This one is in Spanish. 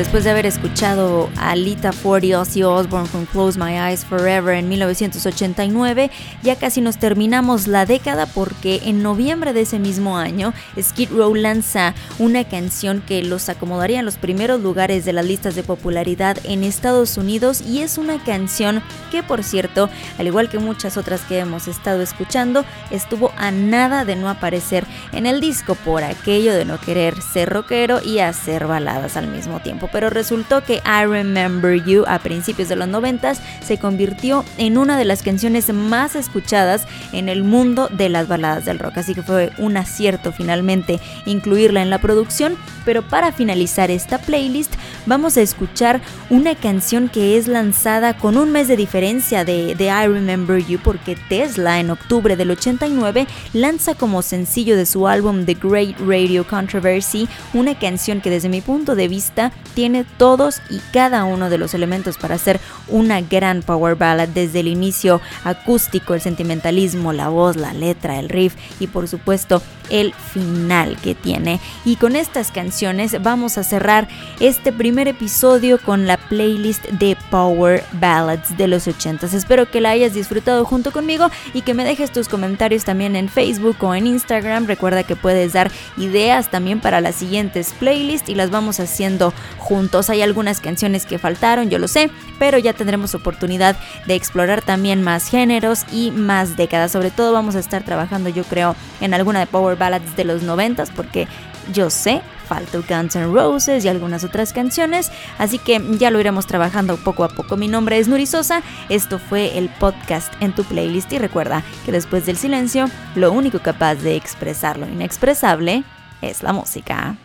Después de haber escuchado a Lita Ford y Ozzy Osbourne con Close My Eyes Forever en 1989, ya casi nos terminamos la década porque en noviembre de ese mismo año Skid Row lanza una canción que los acomodaría en los primeros lugares de las listas de popularidad en Estados Unidos y es una canción que por cierto, al igual que muchas otras que hemos estado escuchando, estuvo a nada de no aparecer en el disco por aquello de no querer ser rockero y hacer baladas al mismo tiempo pero resultó que I Remember You a principios de los 90 se convirtió en una de las canciones más escuchadas en el mundo de las baladas del rock, así que fue un acierto finalmente incluirla en la producción, pero para finalizar esta playlist vamos a escuchar una canción que es lanzada con un mes de diferencia de, de I Remember You porque Tesla en octubre del 89 lanza como sencillo de su álbum The Great Radio Controversy una canción que desde mi punto de vista tiene todos y cada uno de los elementos para hacer una gran power ballad desde el inicio acústico, el sentimentalismo, la voz, la letra, el riff y por supuesto el final que tiene. Y con estas canciones vamos a cerrar este primer episodio con la playlist de Power Ballads de los 80s. Espero que la hayas disfrutado junto conmigo y que me dejes tus comentarios también en Facebook o en Instagram. Recuerda que puedes dar ideas también para las siguientes playlists y las vamos haciendo juntos. Hay algunas canciones que faltaron, yo lo sé, pero ya tendremos oportunidad de explorar también más géneros y más décadas. Sobre todo vamos a estar trabajando, yo creo, en alguna de Power Ballads de los 90 porque yo sé, falta Guns N' Roses y algunas otras canciones, así que ya lo iremos trabajando poco a poco. Mi nombre es Nuri Sosa, esto fue el podcast en tu playlist y recuerda que después del silencio, lo único capaz de expresar lo inexpresable es la música.